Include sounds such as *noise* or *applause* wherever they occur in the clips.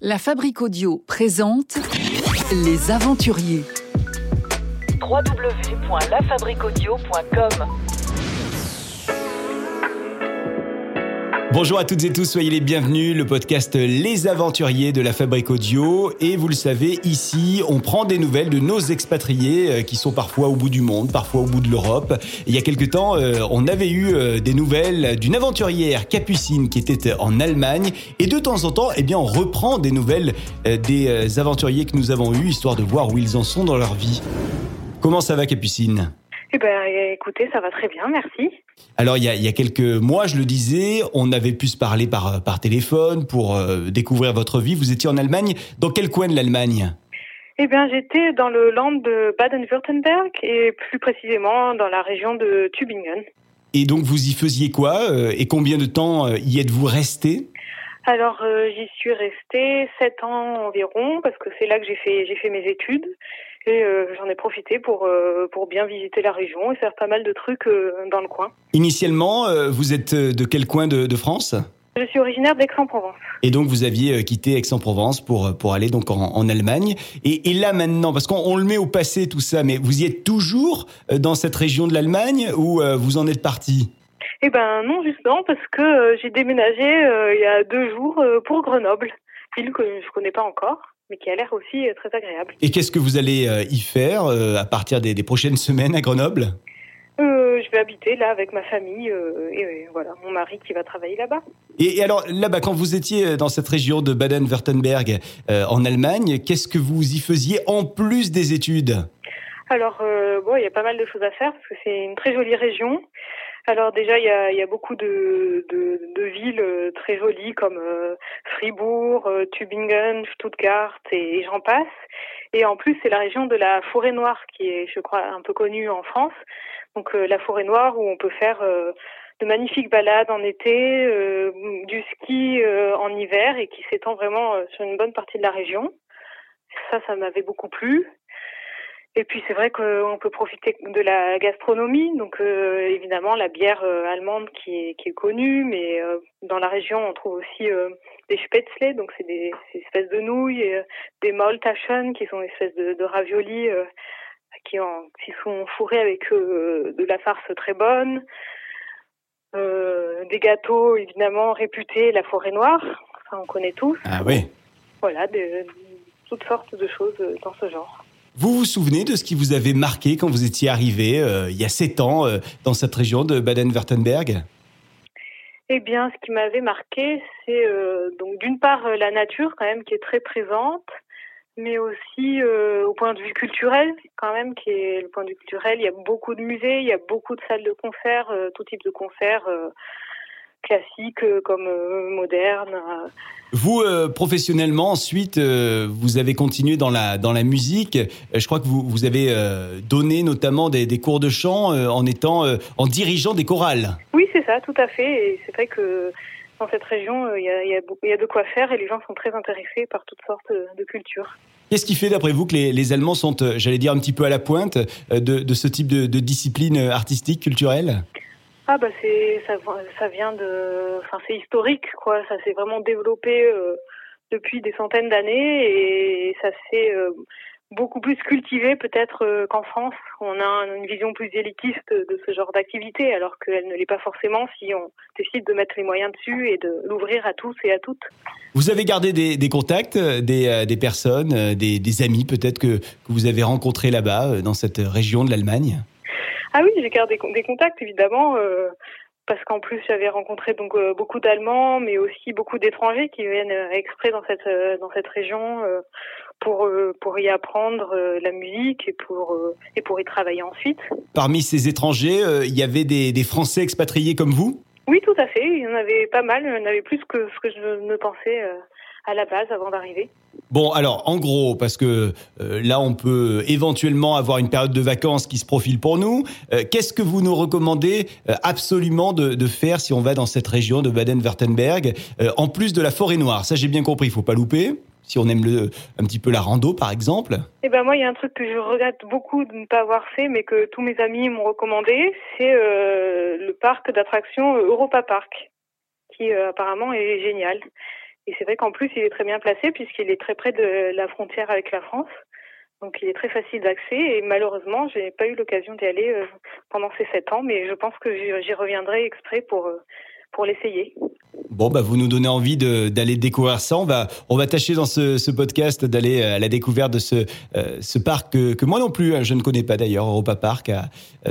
La Fabrique Audio présente Les Aventuriers. www.lafabriquaudio.com Bonjour à toutes et tous, soyez les bienvenus, le podcast Les Aventuriers de la Fabrique Audio. Et vous le savez, ici, on prend des nouvelles de nos expatriés euh, qui sont parfois au bout du monde, parfois au bout de l'Europe. Il y a quelque temps, euh, on avait eu euh, des nouvelles d'une aventurière capucine qui était en Allemagne. Et de temps en temps, eh bien, on reprend des nouvelles des aventuriers que nous avons eus, histoire de voir où ils en sont dans leur vie. Comment ça va, Capucine? Eh ben, écoutez, ça va très bien, merci. Alors il y, a, il y a quelques mois, je le disais, on avait pu se parler par, par téléphone pour euh, découvrir votre vie. Vous étiez en Allemagne. Dans quel coin de l'Allemagne? Eh bien, j'étais dans le land de Baden-Württemberg et plus précisément dans la région de Tübingen. Et donc vous y faisiez quoi euh, Et combien de temps euh, y êtes-vous resté? Alors, euh, j'y suis restée sept ans environ parce que c'est là que j'ai fait j'ai fait mes études et euh, j'en ai profité pour euh, pour bien visiter la région et faire pas mal de trucs euh, dans le coin. Initialement, vous êtes de quel coin de, de France? Je suis originaire d'Aix-en-Provence. Et donc vous aviez quitté Aix-en-Provence pour pour aller donc en, en Allemagne. Et, et là maintenant, parce qu'on on le met au passé tout ça, mais vous y êtes toujours dans cette région de l'Allemagne ou vous en êtes parti? Eh ben non, justement parce que j'ai déménagé euh, il y a deux jours euh, pour Grenoble, ville que je connais pas encore, mais qui a l'air aussi euh, très agréable. Et qu'est-ce que vous allez euh, y faire euh, à partir des, des prochaines *laughs* semaines à Grenoble? Euh, je vais habiter là avec ma famille euh, et euh, voilà mon mari qui va travailler là-bas. Et, et alors là-bas, quand vous étiez dans cette région de Baden-Württemberg en Allemagne, qu'est-ce que vous y faisiez en plus des études? Alors bon, il y a pas mal de choses à faire parce que c'est une très jolie région. Alors déjà, il y a, y a beaucoup de, de, de villes euh, très jolies comme euh, Fribourg, euh, Tübingen, Stuttgart et, j'en passe. Et en plus, c'est la région de la forêt noire qui est, je crois, un peu connue en France. Donc euh, la forêt noire où on peut faire euh, de magnifiques balades en été, euh, du ski en hiver et qui s'étend vraiment sur une bonne partie de la région. Ça, ça m'avait beaucoup plu. Et puis c'est vrai qu'on peut profiter de la gastronomie, donc euh, évidemment la bière euh, allemande qui est, qui est connue, mais euh, dans la région on trouve aussi des spätzle, donc c'est des, ces espèces de nouilles, et, des Maultaschen qui sont des espèces de, de raviolis qui, en, qui sont fourrés avec de la farce très bonne, des gâteaux évidemment réputés, la forêt noire, ça on connaît tous, Ah oui. voilà, toutes sortes de choses dans ce genre. Vous vous souvenez de ce qui vous avait marqué quand vous étiez arrivé euh, il y a sept ans euh, dans cette région de Baden-Württemberg? Eh bien, ce qui m'avait marqué, c'est euh, donc d'une part la nature quand même qui est très présente, mais aussi au point de vue culturel quand même qui est le point de vue culturel. Il y a beaucoup de musées, il y a beaucoup de salles de concert, tout type de concerts classiques euh, comme euh, modernes. euh. Vous, euh, professionnellement, ensuite, euh, vous avez continué dans la, dans la musique. Je crois que vous, vous avez euh, donné notamment des, des cours de chant en étant, en dirigeant des chorales. Oui, c'est ça, tout à fait. Et c'est vrai que dans cette région, il y, a, y, a, y de quoi faire et les gens sont très intéressés par toutes sortes de cultures. Qu'est-ce qui fait, d'après vous, que les, les Allemands sont, j'allais dire, un petit peu à la pointe de, de ce type de, de discipline artistique, culturelle? Ah bah c'est ça vient de enfin c'est historique quoi. Ça s'est vraiment développé euh, depuis des centaines d'années et ça s'est euh, beaucoup plus cultivé peut-être euh, qu'en France. On a une vision plus élitiste de ce genre d'activité alors qu'elle ne l'est pas forcément si on décide de mettre les moyens dessus et de l'ouvrir à tous et à toutes. Vous avez gardé des, contacts, des, des personnes, des, des amis peut-être que, que vous avez rencontrés là-bas, dans cette région de l'Allemagne? Ah oui, j'ai gardé des contacts évidemment euh, parce qu'en plus j'avais rencontré donc euh, beaucoup d'Allemands, mais aussi beaucoup d'étrangers qui viennent euh, exprès dans cette dans cette région pour pour y apprendre la musique et pour et pour y travailler ensuite. Parmi ces étrangers, il y avait des, des Français expatriés comme vous? Oui, tout à fait. Il y en avait pas mal. Il y en avait plus que ce que je ne pensais à la base avant d'arriver. Bon, alors, en gros, parce que euh, là, on peut éventuellement avoir une période de vacances qui se profile pour nous. Euh, Qu'est-ce que vous nous recommandez euh, absolument de, de faire si on va dans cette région de Baden-Württemberg, en plus de la forêt noire? Ça, j'ai bien compris, il faut pas louper. Si on aime le, un petit peu la rando, par exemple. Eh ben moi, il y a un truc que je regrette beaucoup de ne pas avoir fait, mais que tous mes amis m'ont recommandé, c'est le parc d'attractions Europa Park, qui apparemment est génial. Et c'est vrai qu'en plus, il est très bien placé puisqu'il est très près de la frontière avec la France. Donc il est très facile d'accès et malheureusement, j'ai pas eu l'occasion d'y aller euh, pendant ces sept ans, mais je pense que j'y reviendrai exprès pour euh, pour l'essayer. Bon, bah, vous nous donnez envie d'aller découvrir ça. On va, on va tâcher dans ce, podcast d'aller à la découverte de ce, euh, parc que, moi non plus, hein, je ne connais pas d'ailleurs, Europa Park,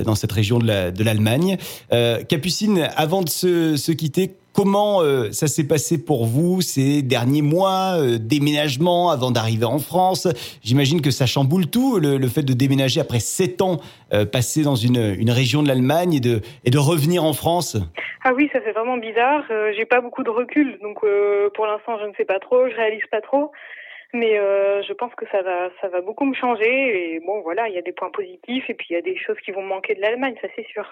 dans cette région de l'Allemagne. Euh, Capucine, avant de se quitter, Comment euh, ça s'est passé pour vous ces derniers mois, euh, déménagement avant d'arriver en France? J'imagine que ça chamboule tout, le, le, fait de déménager après sept ans euh, passés dans une, une région de l'Allemagne et de, et de revenir en France. Ah oui, ça fait vraiment bizarre. J'ai pas beaucoup de recul, donc pour l'instant je ne sais pas trop, je réalise pas trop. Mais je pense que ça va, ça va beaucoup me changer. Et bon, voilà, il y a des points positifs et puis il y a des choses qui vont manquer de l'Allemagne, ça c'est sûr.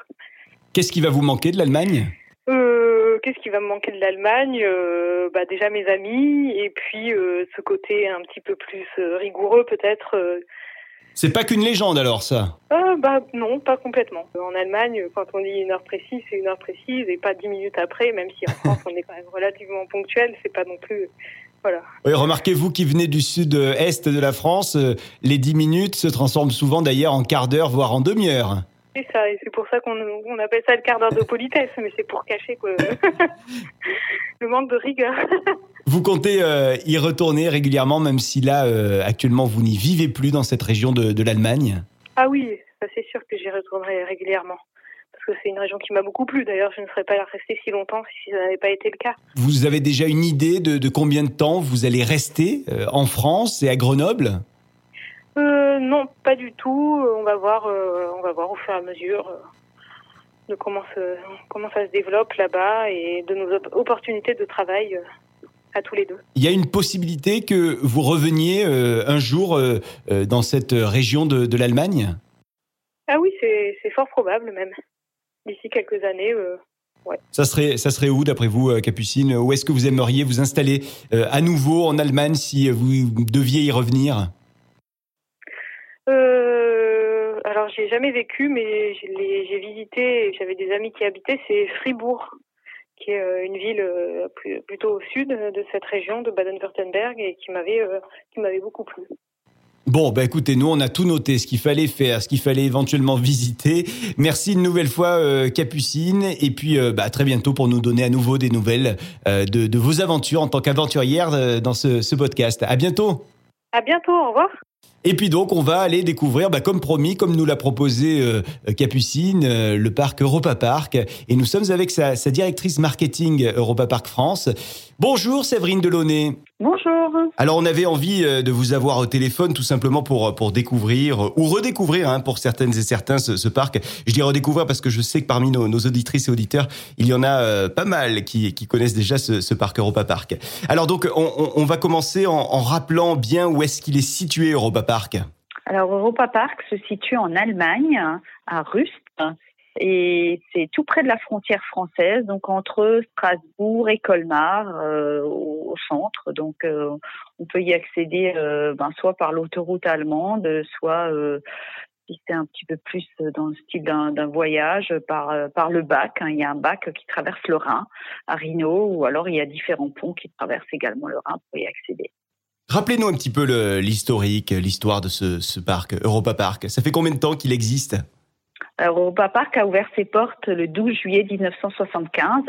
Qu'est-ce qui va vous manquer de l'Allemagne? Euh, Qu'est-ce qui va me manquer de l'Allemagne? Euh, bah Déjà mes amis et puis euh, ce côté un petit peu plus rigoureux peut-être. C'est pas qu'une légende alors ça? Euh, Bah non, pas complètement. En Allemagne, quand on dit une heure précise, c'est une heure précise et pas dix minutes après, même si en *laughs* France on est quand même relativement ponctuel, c'est pas non plus... Voilà. Oui, remarquez-vous qui venez du sud-est de la France, les dix minutes se transforment souvent d'ailleurs en quart d'heure, voire en demi-heure. C'est ça, et c'est pour ça qu'on on appelle ça le quart d'heure de politesse, mais c'est pour cacher quoi, *laughs* le manque de rigueur. *laughs* vous comptez euh, y retourner régulièrement, même si là, euh, actuellement, vous n'y vivez plus dans cette région de, de l'Allemagne? Ah oui, ça c'est sûr que j'y retournerai régulièrement. Parce que c'est une région qui m'a beaucoup plu. D'ailleurs, je ne serais pas restée si longtemps si ça n'avait pas été le cas. Vous avez déjà une idée de, de combien de temps vous allez rester euh, en France et à Grenoble? Euh, non, pas du tout. On va voir, euh, on va voir au fur et à mesure euh, de comment, se, comment ça se développe là-bas et de nos op opportunités de travail euh, à tous les deux. Il y a une possibilité que vous reveniez euh, un jour euh, dans cette région de, de l'Allemagne? Ah oui, c'est fort probable même. D'ici quelques années. Ouais. Ça serait, ça serait où, d'après vous, Capucine? Où est-ce que vous aimeriez vous installer à nouveau en Allemagne si vous deviez y revenir? Euh, alors j'ai jamais vécu, mais j'ai visité, j'avais des amis qui habitaient, c'est Fribourg, qui est euh, une ville euh, plutôt au sud de cette région de Baden-Württemberg et qui m'avait euh, qui m'avait beaucoup plu. Bon, bah écoutez, nous on a tout noté, ce qu'il fallait faire, ce qu'il fallait éventuellement *laughs* visiter. Merci une nouvelle fois euh, Capucine, et puis euh, bah, très bientôt pour nous donner à nouveau des nouvelles euh, de, de, vos aventures en tant qu'aventurière dans ce, ce podcast. À bientôt. À bientôt, au revoir. Et puis donc, on va aller découvrir, bah, comme promis, comme nous l'a proposé euh, Capucine, euh, le parc Europa Park. Et nous sommes avec sa, sa, directrice marketing Europa Park France. Bonjour Séverine Delaunay. Bonjour. Alors, on avait envie euh, de vous avoir au téléphone tout simplement pour pour découvrir ou redécouvrir hein, pour certaines et certains ce, ce, parc. Je dis redécouvrir parce que je sais que parmi nos, nos auditrices et auditeurs, il y en a euh, pas mal qui, qui connaissent déjà ce, ce, parc Europa Park. Alors donc, on, on, on va commencer en, en rappelant bien où est-ce qu'il est situé Europa Park? Alors Europa Park se situe en Allemagne, à Rust, et c'est tout près de la frontière française, donc entre Strasbourg et Colmar, euh, au, centre. Donc euh, on peut y accéder euh, ben, soit par l'autoroute allemande, soit si c'est un petit peu plus dans le style d'un voyage par le bac. Hein. Il y a un bac qui traverse le Rhin à Rhino, ou alors il y a différents ponts qui traversent également le Rhin pour y accéder. Rappelez-nous un petit peu l'historique, l'histoire de ce, ce, parc, Europa Park. Ça fait combien de temps qu'il existe? Europa Park a ouvert ses portes le 12 juillet 1975.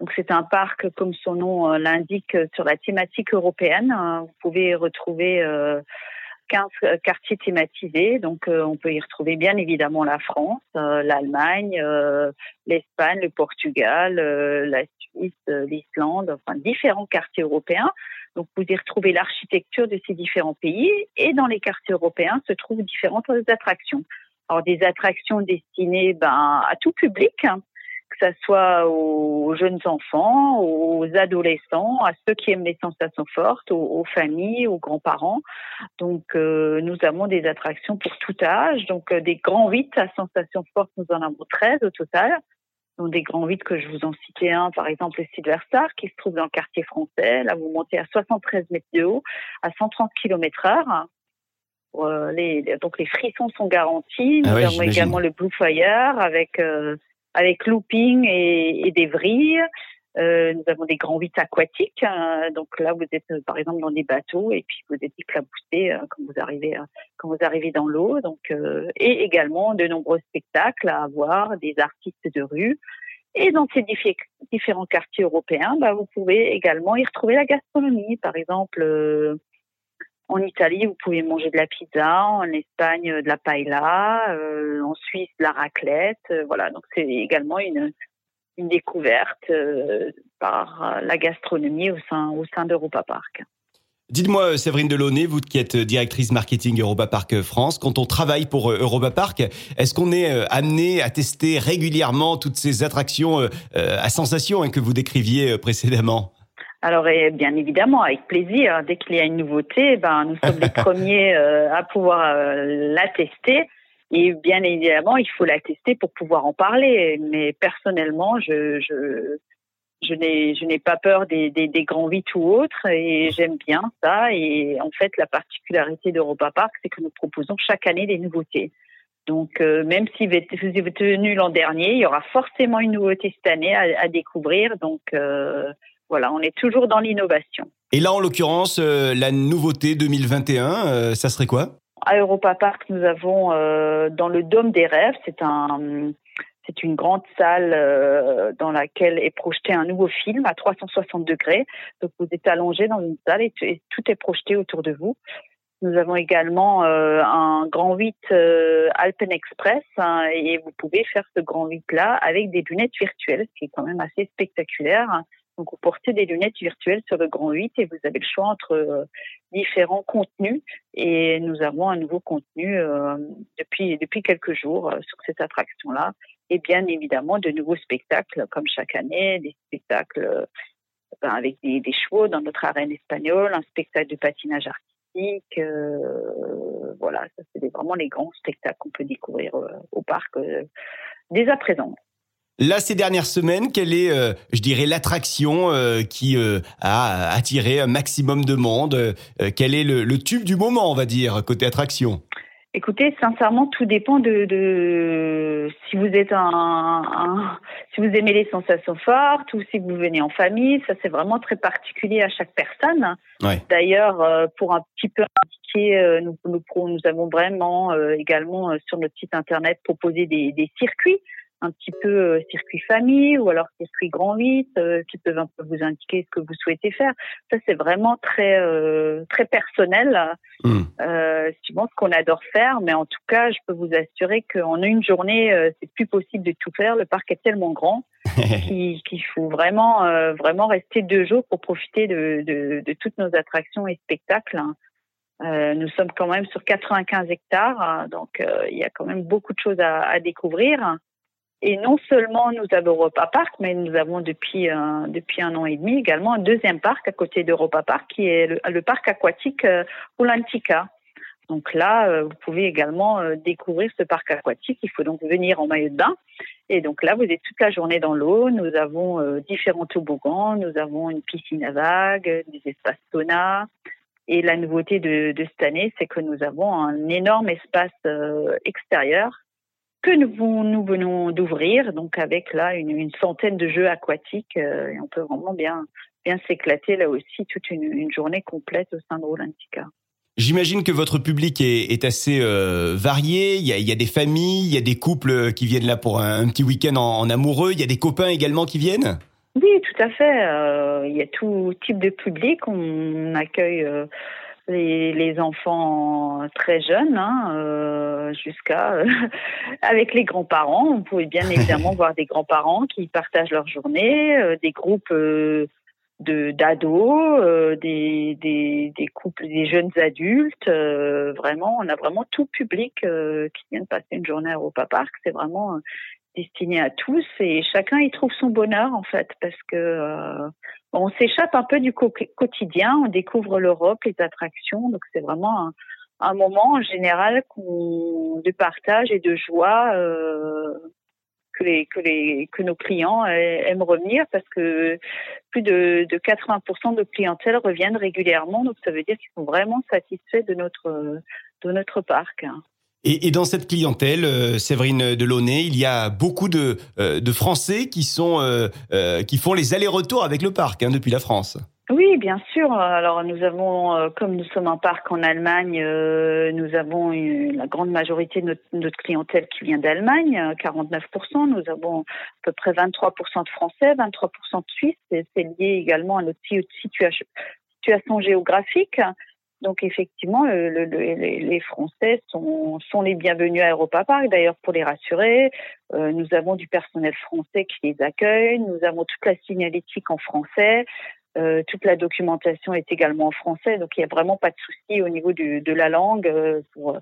Donc, c'est un parc, comme son nom euh, l'indique, sur la thématique européenne. Vous pouvez retrouver euh, 15 quartiers thématisés. Donc, euh, on peut y retrouver bien évidemment la France, euh, l'Allemagne, euh, l'Espagne, le Portugal, la Suisse, l'Islande, enfin différents quartiers européens. Donc, vous y retrouvez l'architecture de ces différents pays et dans les quartiers européens se trouvent différentes attractions. Alors, des attractions destinées ben, à tout public, hein, que ce soit aux jeunes enfants, aux adolescents, à ceux qui aiment les sensations fortes, aux, familles, aux grands-parents. Donc, euh, nous avons des attractions pour tout âge. Donc, euh, des grands rites à sensations fortes, nous en avons 13 au total. Donc, des grands rites que je vous en citais un, par exemple le Silverstar, qui se trouve dans le quartier français. Là, vous montez à 73 mètres de haut, à 130 km heure. Euh, les, donc les frissons sont garantis. Nous ah oui, avons également le Blue Fire avec euh, avec looping et, et des vrilles. Euh, nous avons des grands vites aquatiques. Euh, donc là, vous êtes euh, par exemple dans des bateaux et puis vous êtes éclaboussé quand vous arrivez quand vous arrivez dans l'eau. Donc et également de nombreux spectacles à voir, des artistes de rue. Et dans ces différents quartiers européens, bah, vous pouvez également y retrouver la gastronomie. Par exemple, en Italie, vous pouvez manger de la pizza, en Espagne de la paella, en Suisse de la raclette. voilà, donc c'est également une, une découverte euh, par la gastronomie au sein, au sein d'Europa Park. Dites-moi, Séverine Delaunay, vous qui êtes directrice marketing Europa Park France, quand on travaille pour euh, Europa Park, est-ce qu'on est euh, amené à tester régulièrement toutes ces attractions à sensation hein, que vous décriviez précédemment? Alors, bien évidemment, avec plaisir. Dès qu'il y a une nouveauté, ben, nous sommes les *laughs* premiers à pouvoir la tester. Et bien évidemment, il faut la tester pour pouvoir en parler. Mais personnellement, je, je, je n'ai, je n'ai pas peur des, des, des grands vites ou autres et j'aime bien ça. Et en fait, la particularité d'Europa Park, c'est que nous proposons chaque année des nouveautés. Donc, euh, même si vous êtes venu l'an dernier, il y aura forcément une nouveauté cette année à, à découvrir. Donc, euh, voilà, on est toujours dans l'innovation. Et là, en l'occurrence, euh, la nouveauté 2021, ça serait quoi? À Europa Park, nous avons euh, dans le Dôme des Rêves, c'est un c'est une grande salle euh, dans laquelle est projeté un nouveau film à 360 degrés. Donc vous êtes allongé dans une salle et, tout est projeté autour de vous. Nous avons également euh, un grand 8 Alpen Express hein, et vous pouvez faire ce grand 8 là avec des lunettes virtuelles, ce qui est quand même assez spectaculaire. Donc, vous portez des lunettes virtuelles sur le grand 8 et vous avez le choix entre euh, différents contenus. Et nous avons un nouveau contenu euh, depuis, depuis quelques jours euh, sur cette attraction-là. Et bien évidemment, de nouveaux spectacles, comme chaque année, des spectacles ben, avec des, des, chevaux dans notre arène espagnole, un spectacle de patinage artistique. voilà, ça c'est vraiment les grands spectacles qu'on peut découvrir au parc dès à présent. Là, ces dernières semaines, quelle est, euh, je dirais, l'attraction euh, qui euh, a attiré un maximum de monde Quel est le, tube du moment, on va dire, côté attraction? Écoutez, sincèrement, tout dépend de, de si vous êtes un, si vous aimez les sensations fortes ou si vous venez en famille. Ça, c'est vraiment très particulier à chaque personne. D'ailleurs, pour un petit peu indiquer, nous, nous, nous avons vraiment également sur notre site internet proposé des, des circuits un petit peu euh, circuit famille ou alors circuit grand 8 euh, qui peuvent un peu vous indiquer ce que vous souhaitez faire. Ça c'est vraiment très euh, très personnel, mmh. suivant ce qu'on adore faire. Mais en tout cas, je peux vous assurer qu'en une journée, c'est plus possible de tout faire. Le parc est tellement grand *laughs* qu'il faut vraiment vraiment rester deux jours pour profiter de, de, de toutes nos attractions et spectacles. Euh, nous sommes quand même sur 95 hectares, donc il y a quand même beaucoup de choses à, à découvrir. Et non seulement nous avons Europa Park, mais nous avons depuis un, depuis un an et demi également un deuxième parc à côté d'Europa Park, qui est le, parc aquatique euh, Donc là, euh, vous pouvez également euh, découvrir ce parc aquatique. Il faut donc venir en maillot de bain. Et donc là, vous êtes toute la journée dans l'eau. Nous avons euh, différents toboggans. Nous avons une piscine à vagues, des espaces sauna. Et la nouveauté de, de cette année, c'est que nous avons un énorme espace extérieur que nous, nous venons d'ouvrir, donc avec là une, centaine de jeux aquatiques, euh, et on peut vraiment bien, bien s'éclater là aussi toute une, journée complète au sein de Rolantica. J'imagine que votre public est, assez euh, varié. Il y, a, des familles, il y a des couples qui viennent là pour un, petit week-end en, amoureux. Il y a des copains également qui viennent? Oui, tout à fait. Euh, il y a tout type de public. On accueille les, les enfants très jeunes, hein, euh, jusqu'à euh, *laughs* avec les grands-parents. On pouvait bien *laughs* évidemment voir des grands-parents qui partagent leur journée, euh, des groupes de d'ados, des, des, des couples, des jeunes adultes. vraiment, on a vraiment tout public qui vient de passer une journée à Europa Park. C'est vraiment destiné à tous et chacun y trouve son bonheur en fait parce que on s'échappe un peu du quotidien, on découvre l'Europe, les attractions, donc c'est vraiment un, moment en général de partage et de joie euh, que, les, que, les, que nos clients aiment revenir parce que plus de, de 80% de clientèle reviennent régulièrement, donc ça veut dire qu'ils sont vraiment satisfaits de notre, de notre parc. Et, dans cette clientèle, euh, Séverine Delaunay, il y a beaucoup de, euh, Français qui sont euh, qui font les allers-retours avec le parc hein, depuis la France. Oui, bien sûr. Alors nous avons, comme nous sommes un parc en Allemagne, nous avons la grande majorité de notre, clientèle qui vient d'Allemagne, 49%. Nous avons à peu près 23% de Français, 23% de Suisses. C'est lié également à notre situation géographique. Donc effectivement, les Français sont, les bienvenus à Europa Park. D'ailleurs, pour les rassurer, euh, nous avons du personnel français qui les accueille. Nous avons toute la signalétique en français. Euh, toute la documentation est également en français, donc il n'y a vraiment pas de souci au niveau de la langue euh, pour,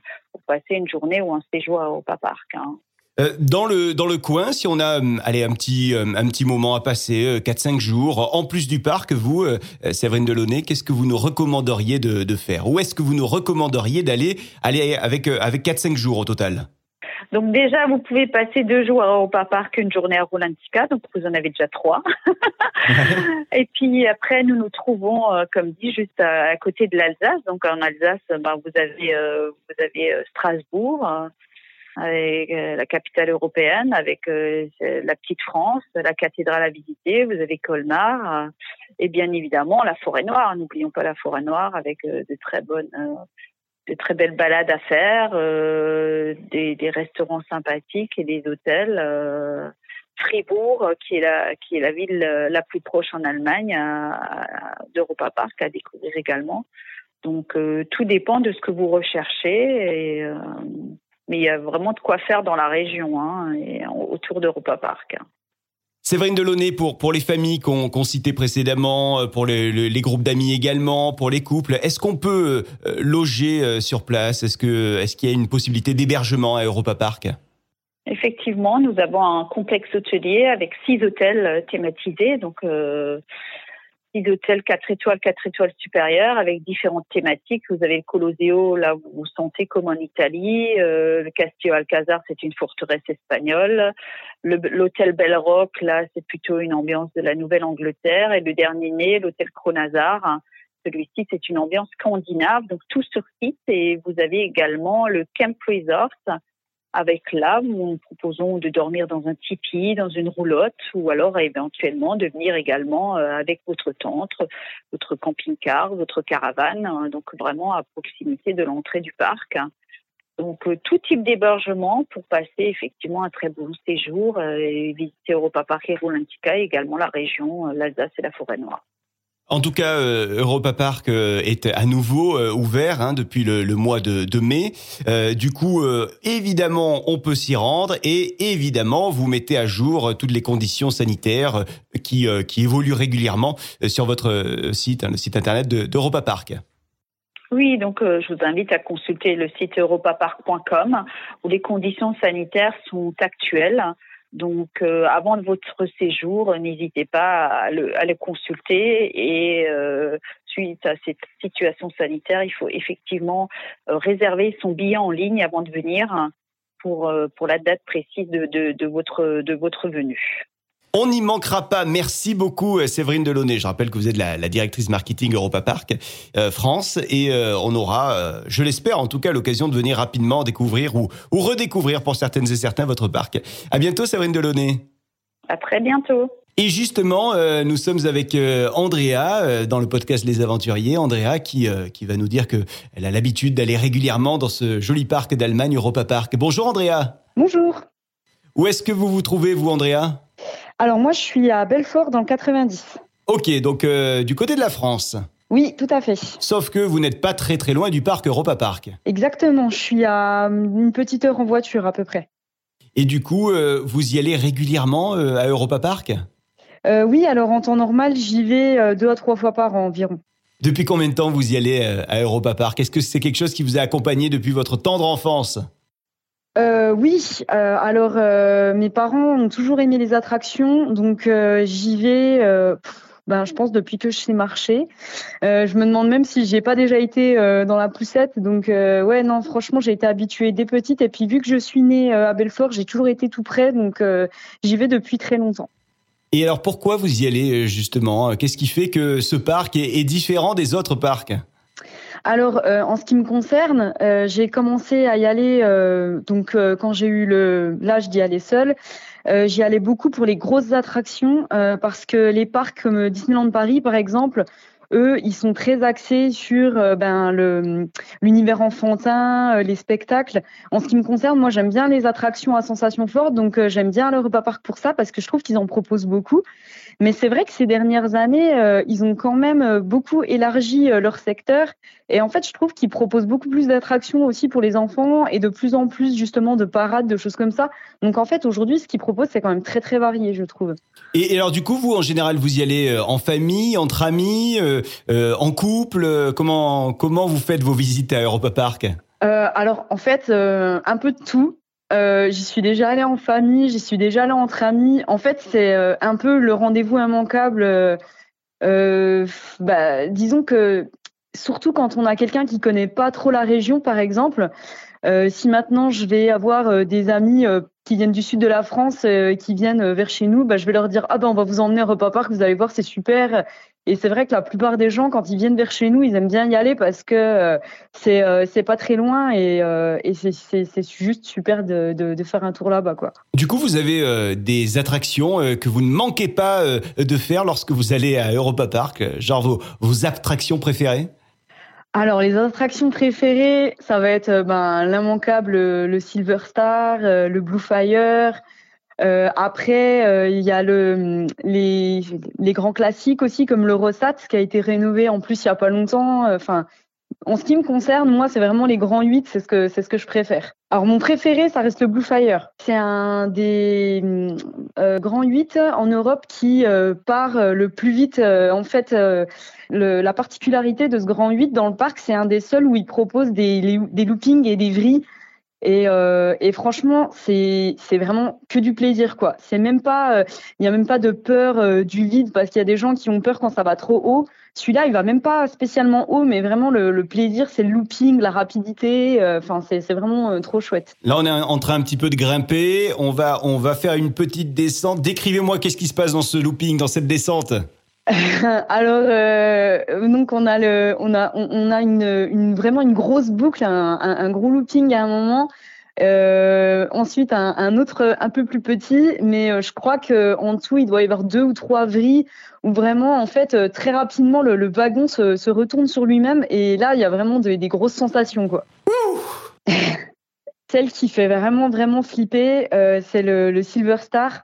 passer une journée ou un séjour à Europa Park. Hein. Euh, dans le dans le coin, si on a hum, allez un petit hum, un petit moment à passer, 4-5 euh, jours, en plus du parc, vous, euh, Séverine Delaunay, qu'est-ce que vous nous recommanderiez de, de faire? Où est-ce que vous nous recommanderiez d'aller aller avec avec 4-5 jours au total? Donc déjà, vous pouvez passer deux jours au Park, une journée à Rolantica, donc vous en avez déjà trois. *laughs* et puis après, nous nous trouvons, comme dit, juste à, côté de l'Alsace. Donc en Alsace, ben, vous avez vous avez Strasbourg, avec euh, la capitale européenne, avec euh, la petite France, la cathédrale à visiter, vous avez Colmar, euh, et bien évidemment la forêt noire. N'oublions pas la forêt noire avec de très bonnes, de très belles balades à faire, des, restaurants sympathiques et des hôtels. Fribourg, qui est la qui est la ville la plus proche en Allemagne d'Europa Park à découvrir également. Donc tout dépend de ce que vous recherchez mais il y a vraiment de quoi faire dans la région hein, et autour d'Europa Park. Séverine Delaunay, pour, pour les familles qu'on citait précédemment, euh, pour les, les, groupes d'amis également, pour les couples, est-ce qu'on peut euh, loger euh, sur place? Est-ce qu'il est qu'il y a une possibilité d'hébergement à Europa Park? Effectivement, nous avons un complexe hôtelier avec six hôtels thématisés. Donc, d'hôtels 4 étoiles, 4 étoiles supérieures avec différentes thématiques. Vous avez le Colosseo, là vous vous sentez comme en Italie. Euh, le Castillo Alcazar, c'est une forteresse espagnole. L'hôtel Bell Rock, là c'est plutôt une ambiance de la Nouvelle-Angleterre. Et le dernier né, l'hôtel Cronazar, celui-ci c'est une ambiance scandinave. Donc tout sur site. Et vous avez également le Camp Resort avec où nous proposons de dormir dans un tipi, dans une roulotte, ou alors éventuellement de venir également euh, avec votre tente, votre camping-car, votre caravane, hein, donc vraiment à proximité de l'entrée du parc. Donc euh, tout type d'hébergement pour passer effectivement un très bon séjour euh, et visiter Europa Park et Rolantica, et également la région, l'Alsace et la Forêt Noire. En tout cas, euh, Europa Park euh, est à nouveau euh, ouvert hein, depuis le, mois de, mai. du coup, évidemment, on peut s'y rendre et évidemment, vous mettez à jour toutes les conditions sanitaires qui, évoluent régulièrement sur votre site, hein, le site internet d'Europa Park. Oui, donc je vous invite à consulter le site europapark.com où les conditions sanitaires sont actuelles. Donc, euh, avant votre séjour, n'hésitez pas à le, consulter et euh, suite à cette situation sanitaire, il faut effectivement euh, réserver son billet en ligne avant de venir pour, pour la date précise de, de, votre, de votre venue. On n'y manquera pas. Merci beaucoup, euh, Séverine Delaunay. Je rappelle que vous êtes la, directrice marketing Europa Park euh, France et euh, on aura, je l'espère en tout cas, l'occasion de venir rapidement découvrir ou, ou redécouvrir pour certaines et certains votre parc. À bientôt, Séverine Delaunay. À très bientôt. Et justement, nous sommes avec Andrea dans le podcast Les Aventuriers. Andrea qui, qui va nous dire que elle a l'habitude d'aller régulièrement dans ce joli parc d'Allemagne, Europa Park. Bonjour Andrea. Bonjour. Où est-ce que vous vous trouvez, vous, Andrea? Alors moi, je suis à Belfort dans le 90. Ok, donc euh, du côté de la France. Oui, tout à fait. Sauf que vous n'êtes pas très très loin du parc Europa Park. Exactement, je suis à une petite heure en voiture à peu près. Et du coup, euh, vous y allez régulièrement euh, à Europa Park? Oui, alors en temps normal, j'y vais deux à trois fois par an environ. Depuis combien de temps vous y allez à Europa Park? Est-ce que c'est quelque chose qui vous a accompagné depuis votre tendre enfance? Euh, oui, euh, alors euh, mes parents ont toujours aimé les attractions, donc j'y vais. ben, je pense depuis que je sais marcher. je me demande même si j'ai pas déjà été dans la poussette. Donc ouais, non, franchement, j'ai été habituée dès petite. Et puis vu que je suis née à Belfort, j'ai toujours été tout près, donc j'y vais depuis très longtemps. Et alors pourquoi vous y allez justement? Qu'est-ce qui fait que ce parc est différent des autres parcs? Alors, euh, en ce qui me concerne, euh, j'ai commencé à y aller euh, donc quand j'ai eu le l'âge d'y aller seule. J'y allais beaucoup pour les grosses attractions parce que les parcs comme Disneyland Paris, par exemple, eux, ils sont très axés sur ben le l'univers enfantin, les spectacles. En ce qui me concerne, moi, j'aime bien les attractions à sensations fortes, donc j'aime bien le repas parc pour ça parce que je trouve qu'ils en proposent beaucoup. Mais c'est vrai que ces dernières années, euh, ils ont quand même euh, beaucoup élargi euh, leur secteur. Et en fait, je trouve qu'ils proposent beaucoup plus d'attractions aussi pour les enfants et de plus en plus justement de parades, de choses comme ça. Donc en fait, aujourd'hui, ce qu'ils proposent, c'est quand même très très varié, je trouve. Et, alors du coup, vous, en général, vous y allez en famille, entre amis, en couple Comment comment vous faites vos visites à Europa Park? Alors en fait, un peu de tout. Euh, j'y suis déjà allée en famille, j'y suis déjà allée entre amis. En fait, c'est euh, un peu le rendez-vous immanquable. Euh, bah, disons que surtout quand on a quelqu'un qui connaît pas trop la région, par exemple, si maintenant je vais avoir des amis qui viennent du sud de la France, qui viennent vers chez nous, bah, je vais leur dire ah ben on va vous emmener au repas park, vous allez voir c'est super. Et c'est vrai que la plupart des gens, quand ils viennent vers chez nous, ils aiment bien y aller parce que euh, c'est euh, c'est pas très loin et, euh, et c'est juste super de, de, de, faire un tour là-bas, quoi. Du coup, vous avez des attractions que vous ne manquez pas de faire lorsque vous allez à Europa Park, genre vos, vos attractions préférées? Alors les attractions préférées, ça va être ben, l'immanquable le Silver Star, le Blue Fire, euh, après, euh, il y a le, les, les, grands classiques aussi, comme le Rosat, qui a été rénové en plus il y a pas longtemps. Euh, enfin, en ce qui me concerne, moi, c'est vraiment les grands 8, c'est ce que c'est ce que je préfère. Alors mon préféré, ça reste le Blue Fire. C'est un des euh, grands 8 en Europe qui part le plus vite. en fait, le, la particularité de ce grand 8 dans le parc, c'est un des seuls où il propose des, des loopings et des vrilles et, euh, et franchement, c'est vraiment que du plaisir quoi. C'est même pas, euh, il y a même pas de peur euh, du vide parce qu'il y a des gens qui ont peur quand ça va trop haut. Celui-là, il va même pas spécialement haut, mais vraiment le, le plaisir, c'est le looping, la rapidité. Enfin, c'est vraiment trop chouette. Là, on est en train un petit peu de grimper. On va on va faire une petite descente. Décrivez-moi qu'est-ce qui se passe dans ce looping, dans cette descente. *laughs* Alors euh, donc on a le on a on, a une, une, vraiment une grosse boucle un, un, gros looping à un moment. Euh, ensuite un, un, autre un peu plus petit mais euh, je crois que en dessous il doit y avoir deux ou trois vrilles où vraiment en fait euh, très rapidement le, le wagon se, se, retourne sur lui-même et là il y a vraiment des grosses sensations quoi. *laughs* Celle qui fait vraiment vraiment flipper euh, c'est le, le Silver Star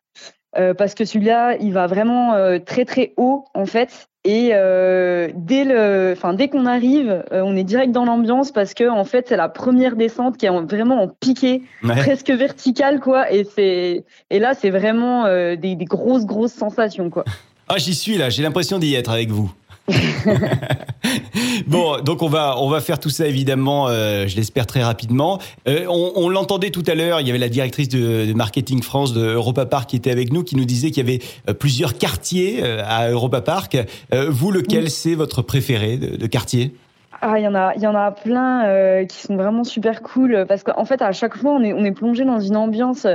euh, parce que celui-là, il va vraiment euh, très très haut en fait. Et euh, dès le, enfin dès qu'on arrive, on est direct dans l'ambiance parce que en fait c'est la première descente qui est vraiment en piqué, presque verticale quoi. Et c'est et là c'est vraiment des, des, grosses grosses sensations quoi. Ah j'y suis là, j'ai l'impression d'y être avec vous. *laughs* bon, donc on va on va faire tout ça évidemment, euh, je l'espère très rapidement. Euh, on, on l'entendait tout à l'heure, il y avait la directrice de, de, marketing France de Europa Park qui était avec nous, qui nous disait qu'il y avait euh, plusieurs quartiers à Europa Park. vous, lequel c'est votre préféré de, de quartier? Ah, il y en a, il y en a plein qui sont vraiment super cool parce qu'en fait à chaque fois on est on est plongé dans une ambiance.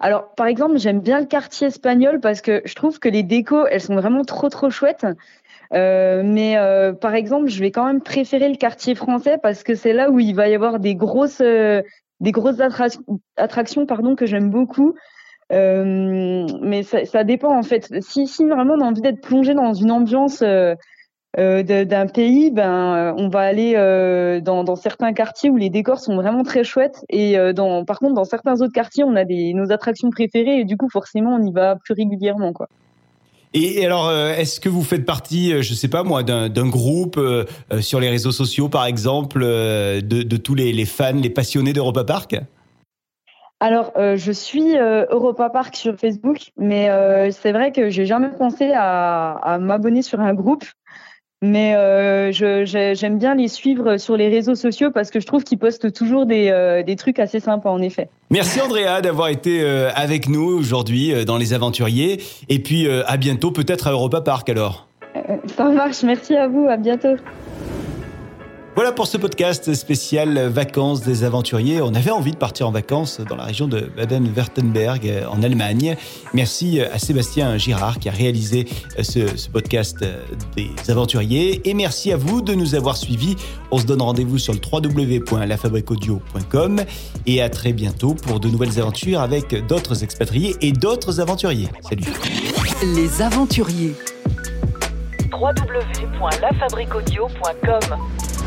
Alors par exemple j'aime bien le quartier espagnol parce que je trouve que les décos elles sont vraiment trop trop chouettes. Euh, mais euh, par exemple, je vais quand même préférer le quartier français parce que c'est là où il va y avoir des grosses, euh, des grosses attractions, pardon, que j'aime beaucoup. mais ça, dépend en fait. Si, si vraiment on a envie d'être plongé dans une ambiance d'un pays, ben on va aller dans, certains quartiers où les décors sont vraiment très chouettes et par contre dans certains autres quartiers on a nos attractions préférées et du coup forcément on y va plus régulièrement quoi. Et, alors, euh, est-ce que vous faites partie, euh, je sais pas moi, d'un groupe euh, sur les réseaux sociaux, par exemple, de, tous les, fans, les passionnés d'Europa Park? Alors, je suis Europa Park sur Facebook, mais c'est vrai que j'ai jamais pensé à m'abonner sur un groupe. Mais euh, j'aime bien les suivre sur les réseaux sociaux parce que je trouve qu'ils postent toujours des, euh, des, trucs assez sympas en effet. Merci Andrea d'avoir été euh, avec nous aujourd'hui dans Les Aventuriers. Et puis à bientôt peut-être à Europa Park alors. Ça marche, merci à vous, à bientôt. Voilà pour ce podcast spécial vacances des aventuriers. On avait envie de partir en vacances dans la région de Baden-Württemberg euh, en Allemagne. Merci à Sébastien Girard qui a réalisé euh, ce, ce, podcast euh, des aventuriers. Et merci à vous de nous avoir suivis. On se donne rendez-vous sur le www.lafabriqueaudio.com et à très bientôt pour de nouvelles aventures avec d'autres expatriés et d'autres aventuriers. Salut. Les aventuriers www.lafabriqueaudio.com